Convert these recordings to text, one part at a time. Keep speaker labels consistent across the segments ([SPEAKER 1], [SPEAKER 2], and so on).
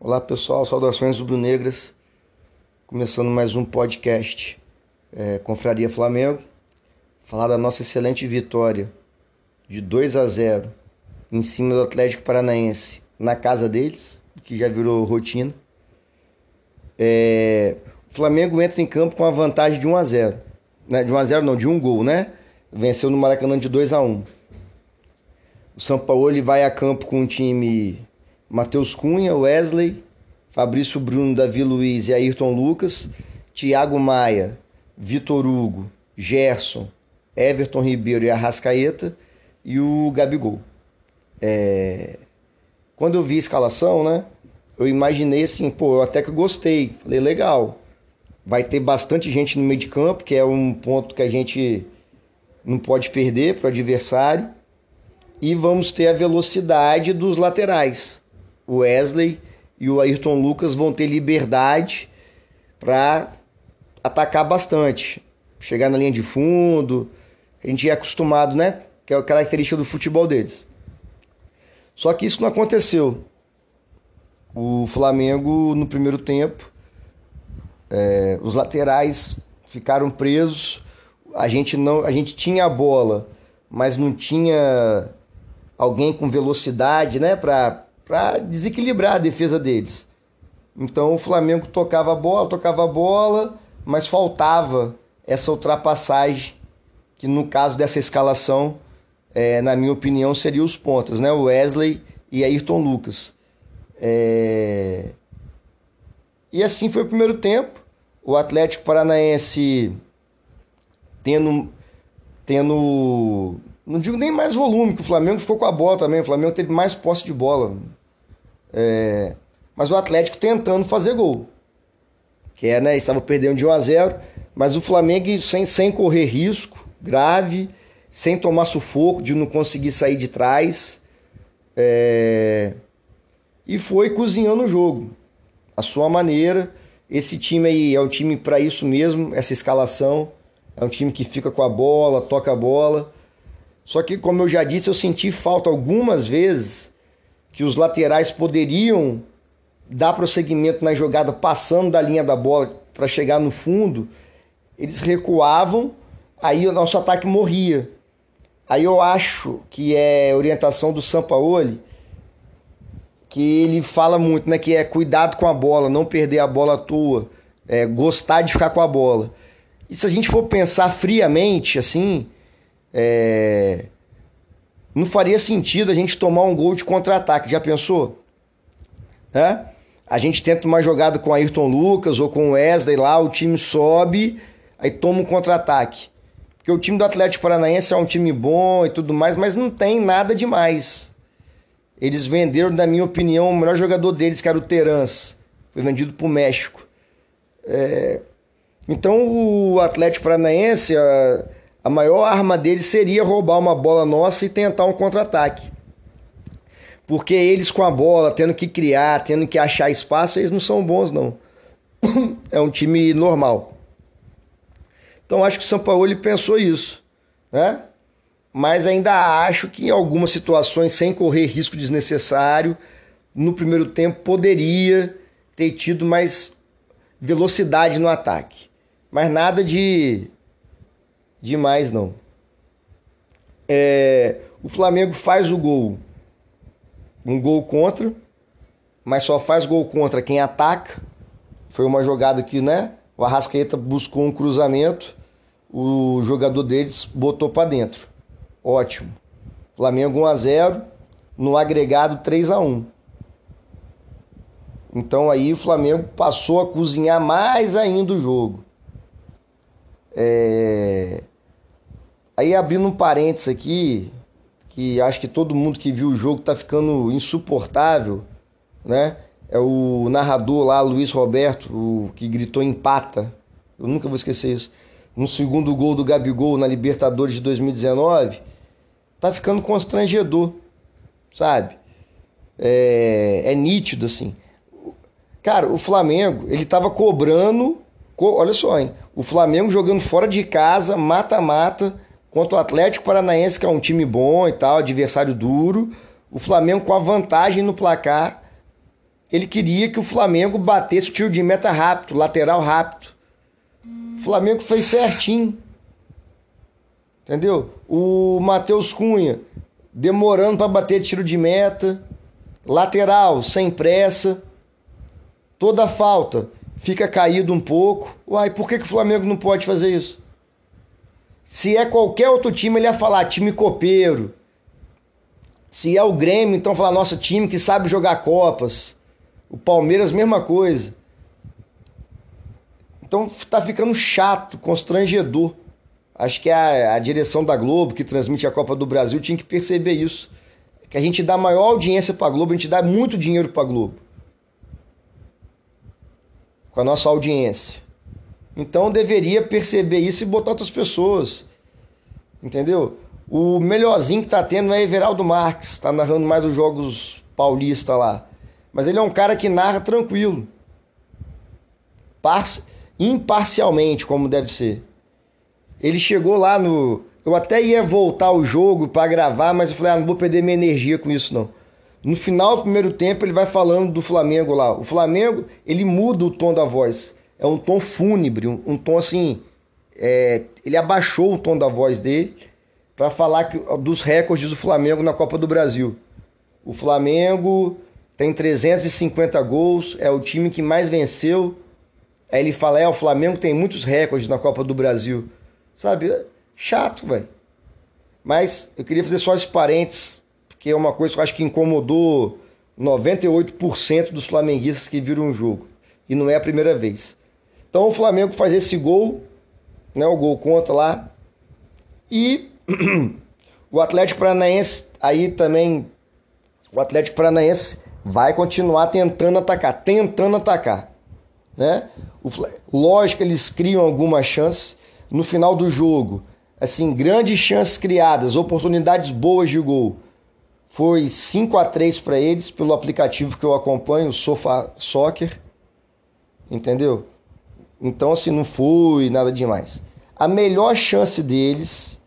[SPEAKER 1] Olá pessoal, saudações rubro-negras. Começando mais um podcast é, Confraria Flamengo. Falar da nossa excelente vitória de 2 a 0 em cima do Atlético Paranaense na casa deles, que já virou rotina. É, o Flamengo entra em campo com a vantagem de 1 a 0 né? De 1 a 0 não, de um gol, né? Venceu no Maracanã de 2 a 1 O São Paulo ele vai a campo com um time Matheus Cunha, Wesley, Fabrício Bruno, Davi Luiz e Ayrton Lucas, Thiago Maia, Vitor Hugo, Gerson, Everton Ribeiro e Arrascaeta e o Gabigol. É... Quando eu vi a escalação, né? Eu imaginei assim, pô, eu até que gostei. Falei, legal. Vai ter bastante gente no meio de campo, que é um ponto que a gente não pode perder para o adversário. E vamos ter a velocidade dos laterais o Wesley e o Ayrton Lucas vão ter liberdade para atacar bastante, chegar na linha de fundo. A gente é acostumado, né? Que é a característica do futebol deles. Só que isso não aconteceu. O Flamengo, no primeiro tempo, é, os laterais ficaram presos. A gente não, a gente tinha a bola, mas não tinha alguém com velocidade, né, para para desequilibrar a defesa deles. Então o Flamengo tocava a bola, tocava a bola, mas faltava essa ultrapassagem, que no caso dessa escalação, é, na minha opinião, seria os pontas, né? Wesley e Ayrton Lucas. É... E assim foi o primeiro tempo. O Atlético Paranaense tendo, tendo. Não digo nem mais volume, que o Flamengo ficou com a bola também. O Flamengo teve mais posse de bola. É, mas o Atlético tentando fazer gol. Que é, né? Estava perdendo de 1 a 0 mas o Flamengo sem, sem correr risco grave, sem tomar sufoco de não conseguir sair de trás. É, e foi cozinhando o jogo. A sua maneira. Esse time aí é um time para isso mesmo, essa escalação. É um time que fica com a bola, toca a bola. Só que, como eu já disse, eu senti falta algumas vezes que os laterais poderiam dar prosseguimento na jogada passando da linha da bola para chegar no fundo, eles recuavam, aí o nosso ataque morria. Aí eu acho que é orientação do Sampaoli, que ele fala muito, né? Que é cuidado com a bola, não perder a bola à toa, é, gostar de ficar com a bola. E se a gente for pensar friamente, assim, é, não faria sentido a gente tomar um gol de contra-ataque. Já pensou? É? A gente tenta uma jogada com Ayrton Lucas ou com o Wesley lá, o time sobe, aí toma um contra-ataque. Porque o time do Atlético Paranaense é um time bom e tudo mais, mas não tem nada demais. Eles venderam, na minha opinião, o melhor jogador deles, que era o Terans. Foi vendido para o México. É... Então o Atlético Paranaense. A a maior arma deles seria roubar uma bola nossa e tentar um contra-ataque. Porque eles com a bola, tendo que criar, tendo que achar espaço, eles não são bons, não. É um time normal. Então acho que o São Paulo pensou isso, né? Mas ainda acho que em algumas situações, sem correr risco desnecessário, no primeiro tempo poderia ter tido mais velocidade no ataque. Mas nada de demais não. É, o Flamengo faz o gol, um gol contra, mas só faz gol contra quem ataca. Foi uma jogada que, né? O Arrascaeta buscou um cruzamento, o jogador deles botou para dentro. Ótimo. Flamengo 1 a 0, no agregado 3 a 1. Então aí o Flamengo passou a cozinhar mais ainda o jogo. É... Aí abrindo um parênteses aqui, que acho que todo mundo que viu o jogo tá ficando insuportável, né? É o narrador lá, Luiz Roberto, o que gritou empata. Eu nunca vou esquecer isso. No segundo gol do Gabigol na Libertadores de 2019, tá ficando constrangedor, sabe? É, é nítido assim. Cara, o Flamengo, ele tava cobrando, olha só, hein? O Flamengo jogando fora de casa, mata-mata Contra o Atlético Paranaense, que é um time bom e tal, adversário duro. O Flamengo com a vantagem no placar ele queria que o Flamengo batesse o tiro de meta rápido, lateral rápido. O Flamengo fez certinho. Entendeu? O Matheus Cunha demorando para bater tiro de meta, lateral sem pressa. Toda falta fica caído um pouco. Uai, por que, que o Flamengo não pode fazer isso? Se é qualquer outro time, ele ia falar time copeiro. Se é o Grêmio, então falar nossa time que sabe jogar Copas. O Palmeiras, mesma coisa. Então tá ficando chato, constrangedor. Acho que a, a direção da Globo, que transmite a Copa do Brasil, tinha que perceber isso. Que a gente dá maior audiência pra Globo, a gente dá muito dinheiro pra Globo. Com a nossa audiência. Então deveria perceber isso e botar outras pessoas. Entendeu? O melhorzinho que tá tendo é Everaldo Marques, tá narrando mais os jogos paulista lá. Mas ele é um cara que narra tranquilo. Parci imparcialmente, como deve ser. Ele chegou lá no. Eu até ia voltar o jogo para gravar, mas eu falei, ah, não vou perder minha energia com isso não. No final do primeiro tempo, ele vai falando do Flamengo lá. O Flamengo, ele muda o tom da voz é um tom fúnebre, um, um tom assim. É, ele abaixou o tom da voz dele para falar que, dos recordes do Flamengo na Copa do Brasil. O Flamengo tem 350 gols, é o time que mais venceu. Aí ele fala: é, o Flamengo tem muitos recordes na Copa do Brasil. Sabe? Chato, velho. Mas eu queria fazer só esse parênteses, porque é uma coisa que eu acho que incomodou 98% dos flamenguistas que viram o jogo. E não é a primeira vez. Então o Flamengo faz esse gol, né, o gol contra lá. E o Atlético Paranaense aí também o Atlético Paranaense vai continuar tentando atacar, tentando atacar, né? O, lógico que eles criam algumas chances no final do jogo. Assim, grandes chances criadas, oportunidades boas de gol. Foi 5 a 3 para eles pelo aplicativo que eu acompanho, o Sofa Soccer. Entendeu? Então, assim, não foi nada demais. A melhor chance deles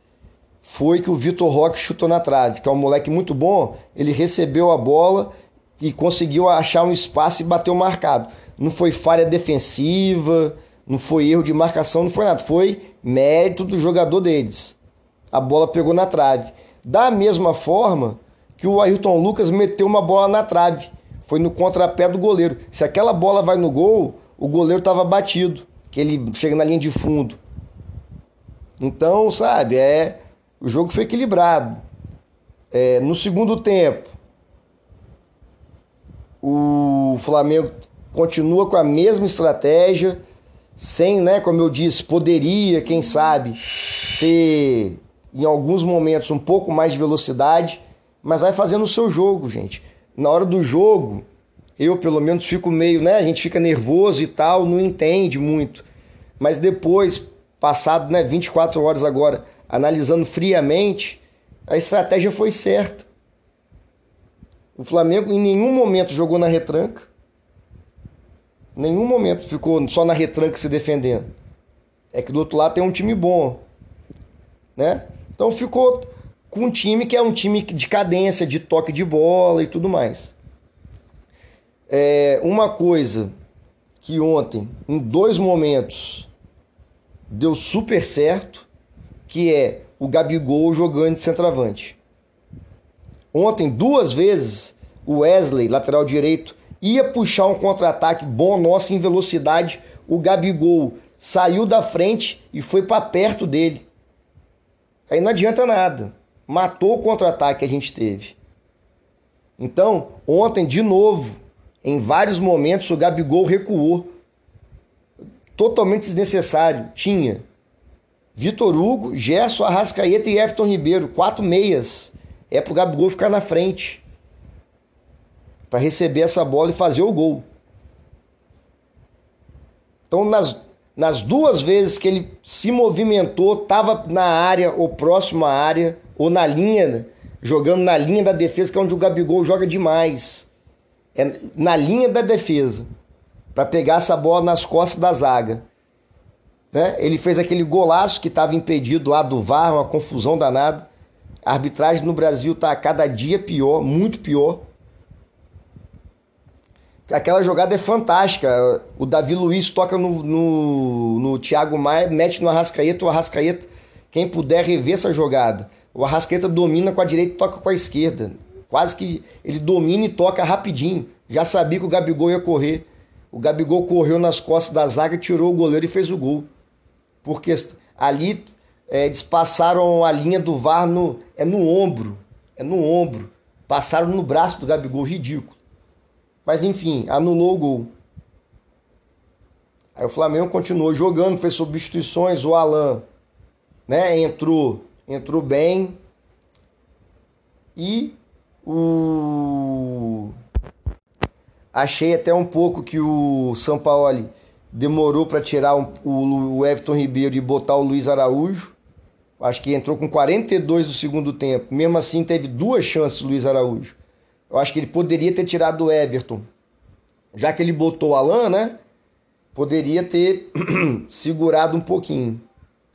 [SPEAKER 1] foi que o Vitor Roque chutou na trave, que é um moleque muito bom. Ele recebeu a bola e conseguiu achar um espaço e bateu marcado. Não foi falha defensiva, não foi erro de marcação, não foi nada. Foi mérito do jogador deles. A bola pegou na trave. Da mesma forma que o Ayrton Lucas meteu uma bola na trave. Foi no contrapé do goleiro. Se aquela bola vai no gol, o goleiro estava batido, que ele chega na linha de fundo. Então, sabe, é o jogo foi equilibrado. É, no segundo tempo, o Flamengo continua com a mesma estratégia, sem, né, como eu disse, poderia, quem sabe, ter em alguns momentos um pouco mais de velocidade, mas vai fazendo o seu jogo, gente. Na hora do jogo, eu, pelo menos, fico meio, né? A gente fica nervoso e tal, não entende muito. Mas depois, passado né, 24 horas agora, analisando friamente, a estratégia foi certa. O Flamengo em nenhum momento jogou na retranca. Nenhum momento ficou só na retranca se defendendo. É que do outro lado tem um time bom, né? Então ficou com um time que é um time de cadência, de toque de bola e tudo mais. É, uma coisa que ontem, em dois momentos, deu super certo, que é o Gabigol jogando de centroavante. Ontem, duas vezes, o Wesley, lateral direito, ia puxar um contra-ataque bom nosso em velocidade. O Gabigol saiu da frente e foi para perto dele. Aí não adianta nada. Matou o contra-ataque que a gente teve. Então, ontem, de novo, em vários momentos o Gabigol recuou. Totalmente desnecessário. Tinha Vitor Hugo, Gerson, Arrascaeta e Everton Ribeiro. Quatro meias. É pro Gabigol ficar na frente. Para receber essa bola e fazer o gol. Então, nas, nas duas vezes que ele se movimentou, estava na área ou próximo à área, ou na linha, jogando na linha da defesa, que é onde o Gabigol joga demais é na linha da defesa para pegar essa bola nas costas da zaga. Né? Ele fez aquele golaço que estava impedido lá do VAR, uma confusão danada. A arbitragem no Brasil está cada dia pior, muito pior. Aquela jogada é fantástica. O Davi Luiz toca no, no, no Thiago Maia, mete no Arrascaeta, o Arrascaeta, quem puder rever essa jogada. O Arrascaeta domina com a direita e toca com a esquerda. Quase que ele domina e toca rapidinho. Já sabia que o Gabigol ia correr. O Gabigol correu nas costas da zaga, tirou o goleiro e fez o gol. Porque ali é, eles passaram a linha do VAR no, é no ombro. É no ombro. Passaram no braço do Gabigol, ridículo. Mas enfim, anulou o gol. Aí o Flamengo continuou jogando, fez substituições, o Alan né, entrou, entrou bem. E o achei até um pouco que o São Paulo demorou para tirar o Everton Ribeiro e botar o Luiz Araújo. Acho que entrou com 42 do segundo tempo. Mesmo assim, teve duas chances o Luiz Araújo. Eu acho que ele poderia ter tirado o Everton. Já que ele botou o Alan, né? Poderia ter segurado um pouquinho.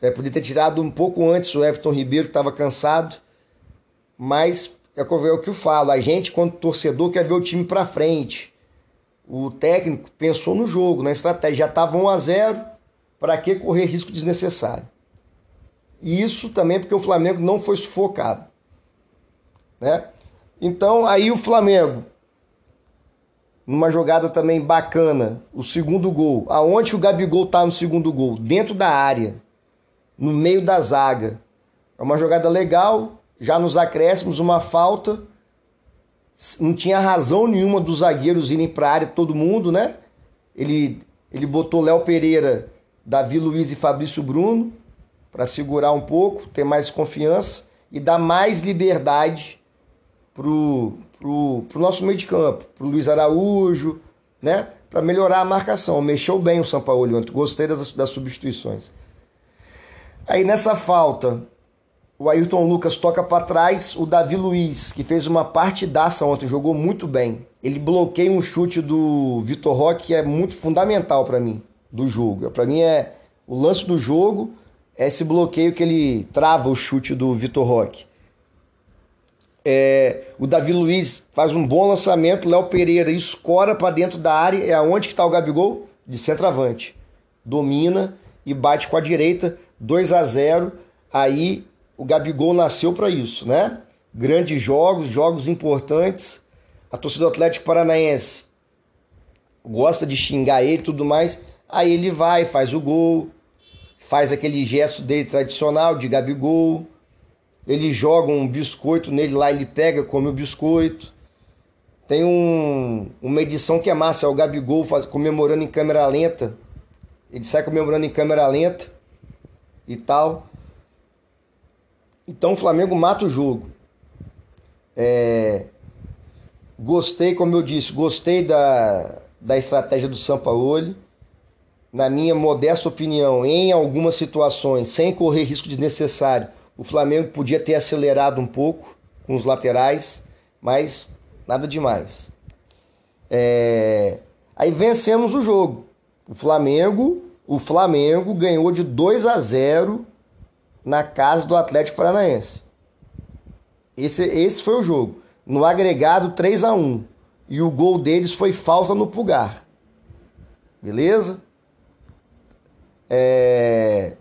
[SPEAKER 1] É, poderia ter tirado um pouco antes o Everton Ribeiro, que estava cansado. Mas é, é o que eu falo. A gente, quando torcedor, quer ver o time para frente. O técnico pensou no jogo, na estratégia. Já estava 1 a 0 Para que correr risco desnecessário? E isso também porque o Flamengo não foi sufocado. Né? Então aí o Flamengo, numa jogada também bacana, o segundo gol. Aonde o Gabigol tá no segundo gol? Dentro da área, no meio da zaga. É uma jogada legal, já nos acréscimos, uma falta. Não tinha razão nenhuma dos zagueiros irem para a área, todo mundo, né? Ele, ele botou Léo Pereira, Davi Luiz e Fabrício Bruno para segurar um pouco, ter mais confiança e dar mais liberdade pro, pro, pro nosso meio de campo, pro Luiz Araújo, né? Para melhorar a marcação. Mexeu bem o São Paulo ontem, gostei das, das substituições. Aí nessa falta, o Ayrton Lucas toca para trás, o Davi Luiz, que fez uma partidaça ontem, jogou muito bem. Ele bloqueia um chute do Vitor Roque que é muito fundamental para mim, do jogo. Para mim é o lance do jogo esse bloqueio que ele trava o chute do Vitor Roque. É, o Davi Luiz faz um bom lançamento, Léo Pereira escora para dentro da área, é aonde que está o Gabigol? De centroavante. Domina e bate com a direita, 2 a 0 Aí o Gabigol nasceu para isso, né? Grandes jogos, jogos importantes. A torcida do Atlético Paranaense gosta de xingar ele e tudo mais. Aí ele vai, faz o gol, faz aquele gesto dele tradicional de Gabigol. Ele joga um biscoito nele lá, ele pega, come o biscoito. Tem um, uma edição que é massa, é o Gabigol faz, comemorando em câmera lenta. Ele sai comemorando em câmera lenta e tal. Então o Flamengo mata o jogo. É, gostei, como eu disse, gostei da, da estratégia do Sampaoli na minha modesta opinião, em algumas situações, sem correr risco desnecessário, o Flamengo podia ter acelerado um pouco com os laterais, mas nada demais. É... Aí vencemos o jogo. O Flamengo, o Flamengo ganhou de 2 a 0 na casa do Atlético Paranaense. Esse, esse foi o jogo. No agregado 3 a 1 E o gol deles foi falta no pulgar. Beleza? É...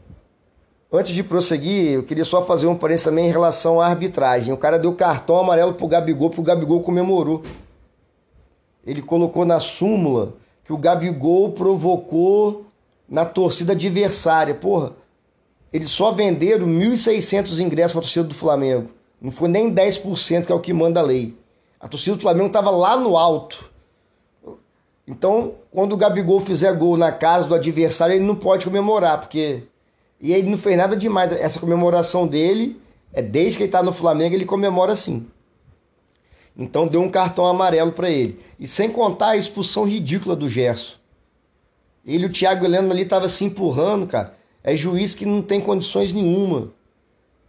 [SPEAKER 1] Antes de prosseguir, eu queria só fazer um parênteses também em relação à arbitragem. O cara deu cartão amarelo pro Gabigol, pro Gabigol comemorou. Ele colocou na súmula que o Gabigol provocou na torcida adversária. Porra, eles só venderam 1.600 ingressos para torcida do Flamengo. Não foi nem 10% que é o que manda a lei. A torcida do Flamengo estava lá no alto. Então, quando o Gabigol fizer gol na casa do adversário, ele não pode comemorar, porque. E ele não fez nada demais. Essa comemoração dele é desde que ele está no Flamengo, ele comemora assim. Então deu um cartão amarelo para ele. E sem contar a expulsão ridícula do Gerson. Ele e o Thiago Heleno ali tava se empurrando, cara. É juiz que não tem condições nenhuma.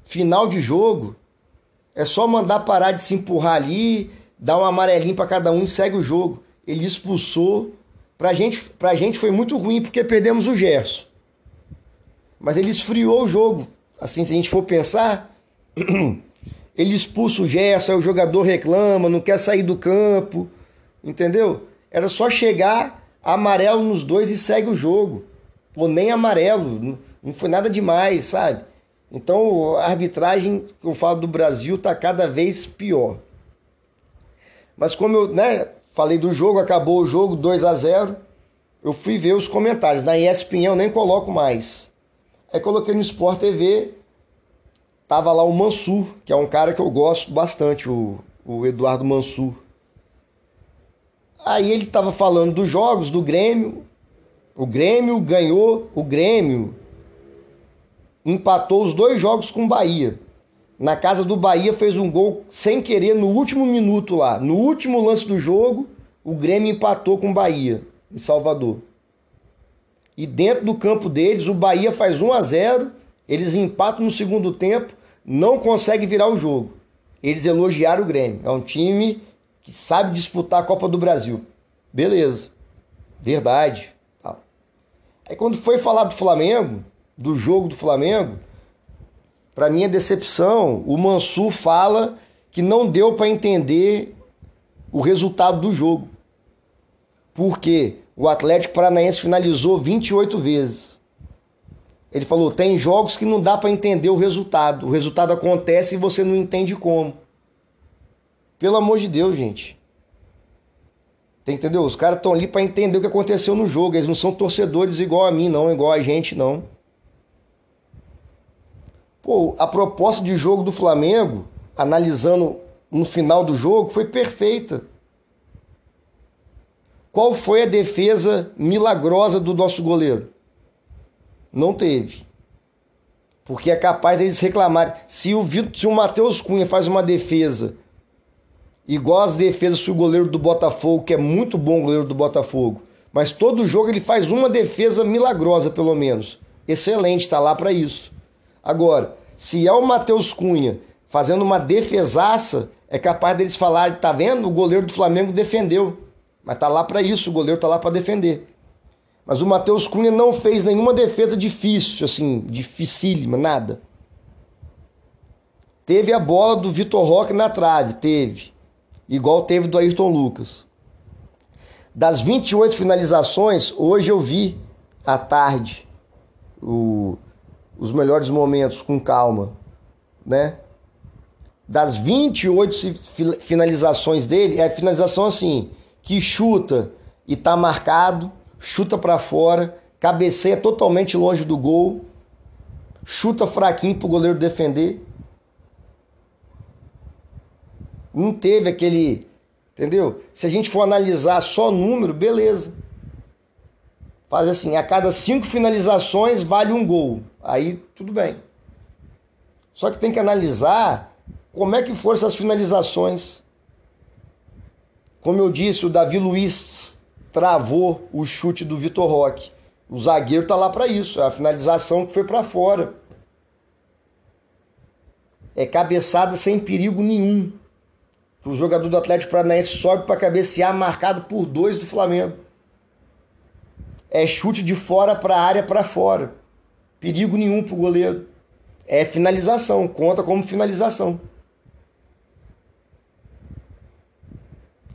[SPEAKER 1] Final de jogo, é só mandar parar de se empurrar ali, dar um amarelinho para cada um e segue o jogo ele expulsou. Pra gente, pra gente foi muito ruim porque perdemos o Gerson. Mas ele esfriou o jogo. Assim, se a gente for pensar, ele expulsa o Gerson, aí o jogador reclama, não quer sair do campo. Entendeu? Era só chegar, amarelo nos dois e segue o jogo. Pô, nem amarelo, não foi nada demais, sabe? Então a arbitragem que eu falo do Brasil tá cada vez pior. Mas como eu né, falei do jogo, acabou o jogo 2 a 0 eu fui ver os comentários. Na ESPN eu nem coloco mais. Aí coloquei no Sport TV, tava lá o Mansur, que é um cara que eu gosto bastante, o, o Eduardo Mansur. Aí ele tava falando dos jogos do Grêmio. O Grêmio ganhou, o Grêmio empatou os dois jogos com o Bahia. Na casa do Bahia fez um gol sem querer no último minuto lá. No último lance do jogo, o Grêmio empatou com o Bahia, em Salvador. E dentro do campo deles, o Bahia faz 1 a 0 eles empatam no segundo tempo, não consegue virar o jogo. Eles elogiaram o Grêmio. É um time que sabe disputar a Copa do Brasil. Beleza. Verdade. Aí quando foi falar do Flamengo, do jogo do Flamengo, para minha decepção, o Mansur fala que não deu para entender o resultado do jogo. Porque o Atlético Paranaense finalizou 28 vezes. Ele falou: tem jogos que não dá para entender o resultado. O resultado acontece e você não entende como. Pelo amor de Deus, gente. Entendeu? Os caras estão ali para entender o que aconteceu no jogo. Eles não são torcedores igual a mim, não, igual a gente, não. Pô, a proposta de jogo do Flamengo, analisando no final do jogo, foi perfeita. Qual foi a defesa milagrosa do nosso goleiro? Não teve. Porque é capaz deles reclamarem. Se o, se o Matheus Cunha faz uma defesa igual as defesas do goleiro do Botafogo, que é muito bom goleiro do Botafogo, mas todo jogo ele faz uma defesa milagrosa, pelo menos. Excelente, está lá para isso. Agora, se é o Matheus Cunha fazendo uma defesaça, é capaz deles falarem, tá vendo? O goleiro do Flamengo defendeu. Mas tá lá para isso, o goleiro tá lá para defender. Mas o Matheus Cunha não fez nenhuma defesa difícil, assim, dificílima, nada. Teve a bola do Vitor Roque na trave, teve. Igual teve do Ayrton Lucas. Das 28 finalizações, hoje eu vi à tarde o, os melhores momentos com calma, né? Das 28 finalizações dele, é finalização assim, que chuta e tá marcado, chuta para fora, cabeceia totalmente longe do gol, chuta fraquinho pro goleiro defender. Não teve aquele, entendeu? Se a gente for analisar só número, beleza. Faz assim, a cada cinco finalizações vale um gol. Aí tudo bem. Só que tem que analisar como é que foram essas finalizações. Como eu disse, o Davi Luiz travou o chute do Vitor Roque. O zagueiro tá lá para isso, é a finalização que foi para fora. É cabeçada sem perigo nenhum. O jogador do Atlético Paranaense sobe para cabecear, marcado por dois do Flamengo. É chute de fora para a área para fora. Perigo nenhum pro goleiro. É finalização, conta como finalização.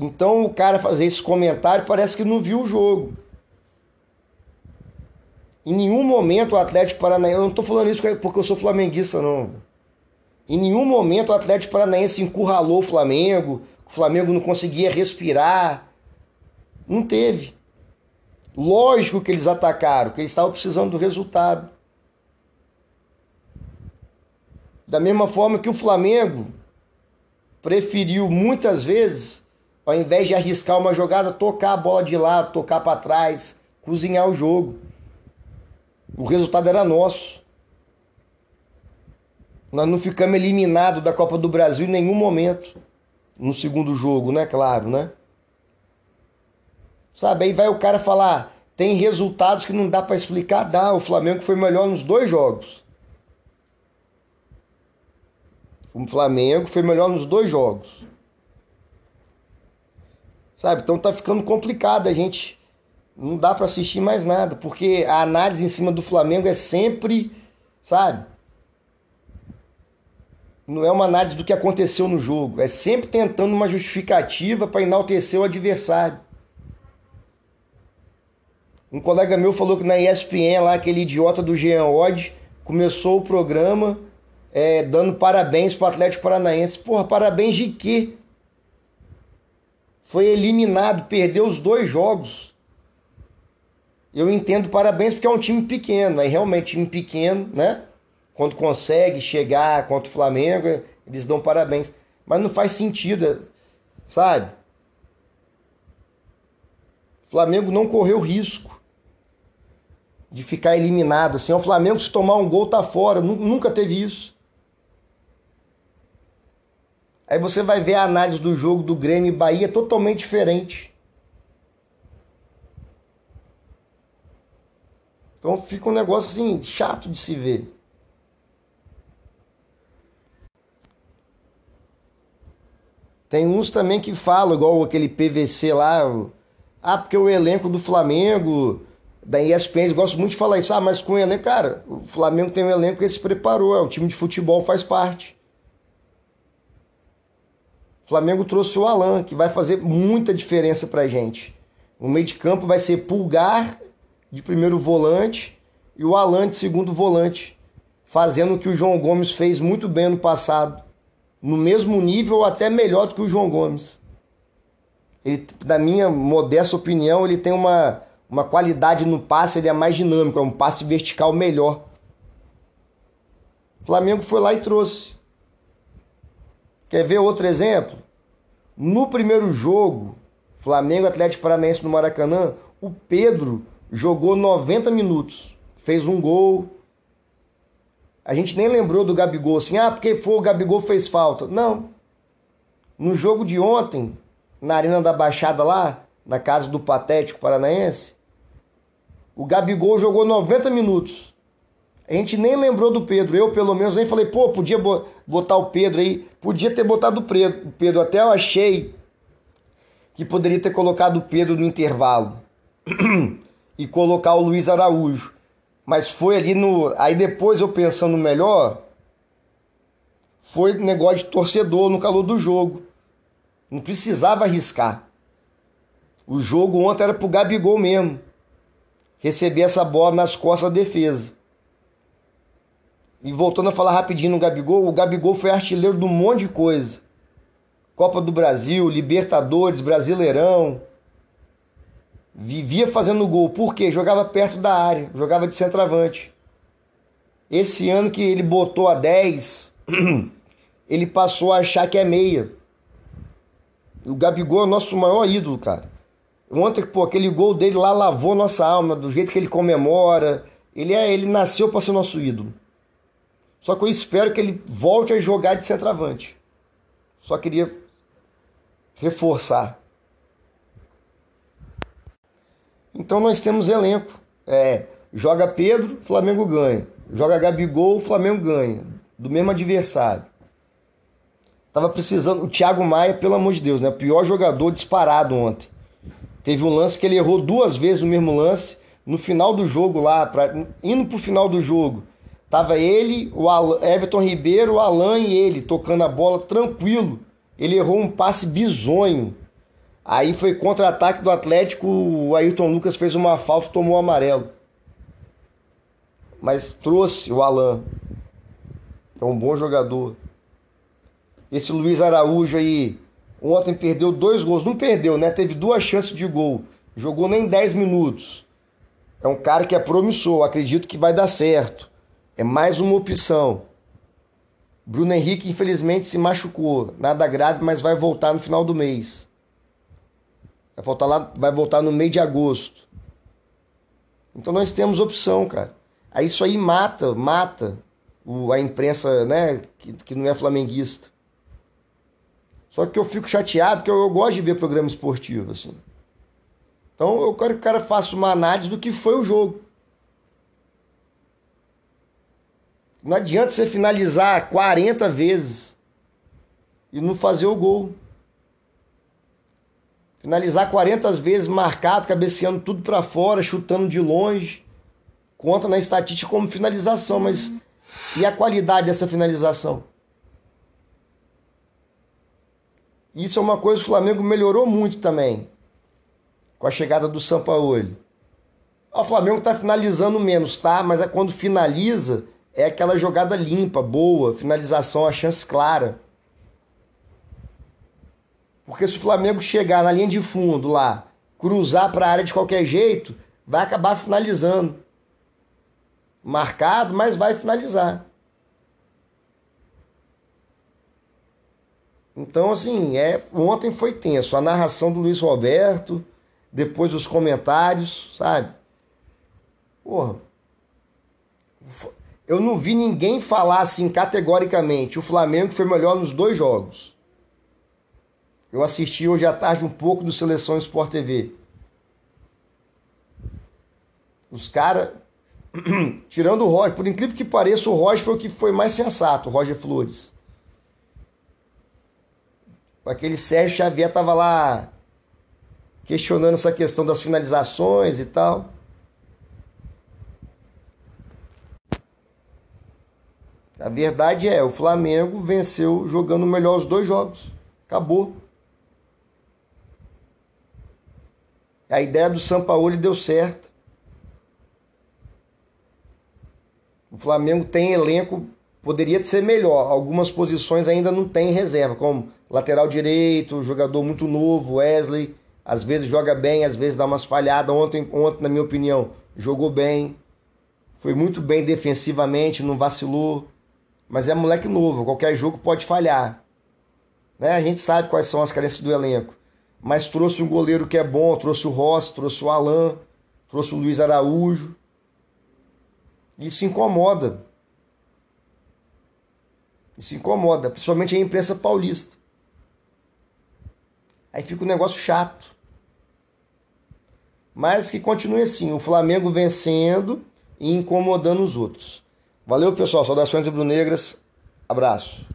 [SPEAKER 1] Então o cara fazer esse comentário parece que não viu o jogo. Em nenhum momento o Atlético Paranaense. Eu não estou falando isso porque eu sou flamenguista, não. Em nenhum momento o Atlético Paranaense encurralou o Flamengo. O Flamengo não conseguia respirar. Não teve. Lógico que eles atacaram, que eles estavam precisando do resultado. Da mesma forma que o Flamengo preferiu muitas vezes ao invés de arriscar uma jogada, tocar a bola de lado, tocar para trás, cozinhar o jogo. O resultado era nosso. Nós não ficamos eliminados da Copa do Brasil em nenhum momento. No segundo jogo, né? Claro, né? Sabe, aí vai o cara falar, tem resultados que não dá para explicar. Dá, o Flamengo foi melhor nos dois jogos. O Flamengo foi melhor nos dois jogos. Sabe? Então tá ficando complicado a gente. Não dá para assistir mais nada, porque a análise em cima do Flamengo é sempre, sabe? Não é uma análise do que aconteceu no jogo, é sempre tentando uma justificativa para enaltecer o adversário. Um colega meu falou que na ESPN, lá, aquele idiota do Jean Odd, começou o programa é, dando parabéns pro Atlético Paranaense. Porra, parabéns de quê? Foi eliminado, perdeu os dois jogos. Eu entendo parabéns porque é um time pequeno, aí realmente time pequeno, né? Quando consegue chegar contra o Flamengo, eles dão parabéns. Mas não faz sentido, sabe? O Flamengo não correu risco de ficar eliminado. Assim, o Flamengo, se tomar um gol, tá fora. Nunca teve isso. Aí você vai ver a análise do jogo do Grêmio e Bahia totalmente diferente. Então fica um negócio assim chato de se ver. Tem uns também que falam, igual aquele PVC lá, ah, porque o elenco do Flamengo da ESPN, gosto muito de falar isso. Ah, mas com o elenco, cara, o Flamengo tem um elenco que se preparou, é o time de futebol faz parte. Flamengo trouxe o Alan, que vai fazer muita diferença pra gente. O meio de campo vai ser Pulgar de primeiro volante e o Alan de segundo volante, fazendo o que o João Gomes fez muito bem no passado, no mesmo nível até melhor do que o João Gomes. Ele, na minha modesta opinião, ele tem uma uma qualidade no passe, ele é mais dinâmico, é um passe vertical melhor. O Flamengo foi lá e trouxe. Quer ver outro exemplo? No primeiro jogo, Flamengo Atlético Paranaense no Maracanã, o Pedro jogou 90 minutos, fez um gol. A gente nem lembrou do Gabigol assim, ah, porque foi o Gabigol fez falta. Não. No jogo de ontem, na Arena da Baixada lá, na casa do Patético Paranaense, o Gabigol jogou 90 minutos. A gente nem lembrou do Pedro. Eu, pelo menos, nem falei, pô, podia botar o Pedro aí. Podia ter botado o Pedro. Até eu achei que poderia ter colocado o Pedro no intervalo. e colocar o Luiz Araújo. Mas foi ali no. Aí depois eu pensando melhor, foi negócio de torcedor no calor do jogo. Não precisava arriscar. O jogo ontem era pro Gabigol mesmo receber essa bola nas costas da defesa. E voltando a falar rapidinho no Gabigol, o Gabigol foi artilheiro de um monte de coisa. Copa do Brasil, Libertadores, Brasileirão. Vivia fazendo gol. Por quê? Jogava perto da área, jogava de centroavante. Esse ano que ele botou a 10, ele passou a achar que é meia. O Gabigol é o nosso maior ídolo, cara. Ontem, pô, aquele gol dele lá lavou nossa alma, do jeito que ele comemora. Ele, é, ele nasceu para ser nosso ídolo. Só que eu espero que ele volte a jogar de centroavante. Só queria reforçar. Então nós temos elenco. É, joga Pedro, Flamengo ganha. Joga Gabigol, Flamengo ganha. Do mesmo adversário. Tava precisando. O Thiago Maia, pelo amor de Deus, né? O pior jogador disparado ontem. Teve um lance que ele errou duas vezes no mesmo lance. No final do jogo lá, pra, indo pro final do jogo, tava ele, o Alan, Everton Ribeiro, o Alan e ele tocando a bola tranquilo. Ele errou um passe bizonho. Aí foi contra-ataque do Atlético, o Ayrton Lucas fez uma falta e tomou o amarelo. Mas trouxe o Alan. É um bom jogador. Esse Luiz Araújo aí, Ontem perdeu dois gols. Não perdeu, né? Teve duas chances de gol. Jogou nem 10 minutos. É um cara que é promissor. Acredito que vai dar certo. É mais uma opção. Bruno Henrique, infelizmente, se machucou. Nada grave, mas vai voltar no final do mês. Vai voltar, lá, vai voltar no meio de agosto. Então nós temos opção, cara. Aí isso aí mata, mata o, a imprensa, né, que, que não é flamenguista. Só que eu fico chateado que eu, eu gosto de ver programa esportivo, assim. Então eu quero que o cara faça uma análise do que foi o jogo. Não adianta você finalizar 40 vezes e não fazer o gol. Finalizar 40 vezes marcado, cabeceando tudo para fora, chutando de longe. Conta na estatística como finalização, mas e a qualidade dessa finalização? Isso é uma coisa que o Flamengo melhorou muito também com a chegada do Sampaoli. O Flamengo tá finalizando menos, tá? Mas é quando finaliza, é aquela jogada limpa, boa, finalização, a chance clara. Porque se o Flamengo chegar na linha de fundo lá, cruzar para a área de qualquer jeito, vai acabar finalizando. Marcado, mas vai finalizar. Então, assim, é, ontem foi tenso. A narração do Luiz Roberto, depois os comentários, sabe? Porra. Eu não vi ninguém falar assim categoricamente. O Flamengo foi melhor nos dois jogos. Eu assisti hoje à tarde um pouco do Seleção Sport TV. Os caras. Tirando o Roger, por incrível que pareça, o Roger foi o que foi mais sensato, o Roger Flores. Aquele Sérgio Xavier tava lá questionando essa questão das finalizações e tal. A verdade é, o Flamengo venceu jogando melhor os dois jogos. Acabou. A ideia do Sampaoli deu certo. O Flamengo tem elenco, poderia ser melhor. Algumas posições ainda não tem reserva, como lateral direito, jogador muito novo, Wesley. Às vezes joga bem, às vezes dá umas falhadas. Ontem, ontem, na minha opinião, jogou bem. Foi muito bem defensivamente, não vacilou. Mas é moleque novo, qualquer jogo pode falhar. Né? A gente sabe quais são as carências do elenco. Mas trouxe um goleiro que é bom, trouxe o Rossi, trouxe o Alain, trouxe o Luiz Araújo. Isso incomoda. Isso incomoda, principalmente a imprensa paulista. Aí fica um negócio chato. Mas que continue assim, o Flamengo vencendo e incomodando os outros. Valeu, pessoal. Saudações rubro-negras. Abraço.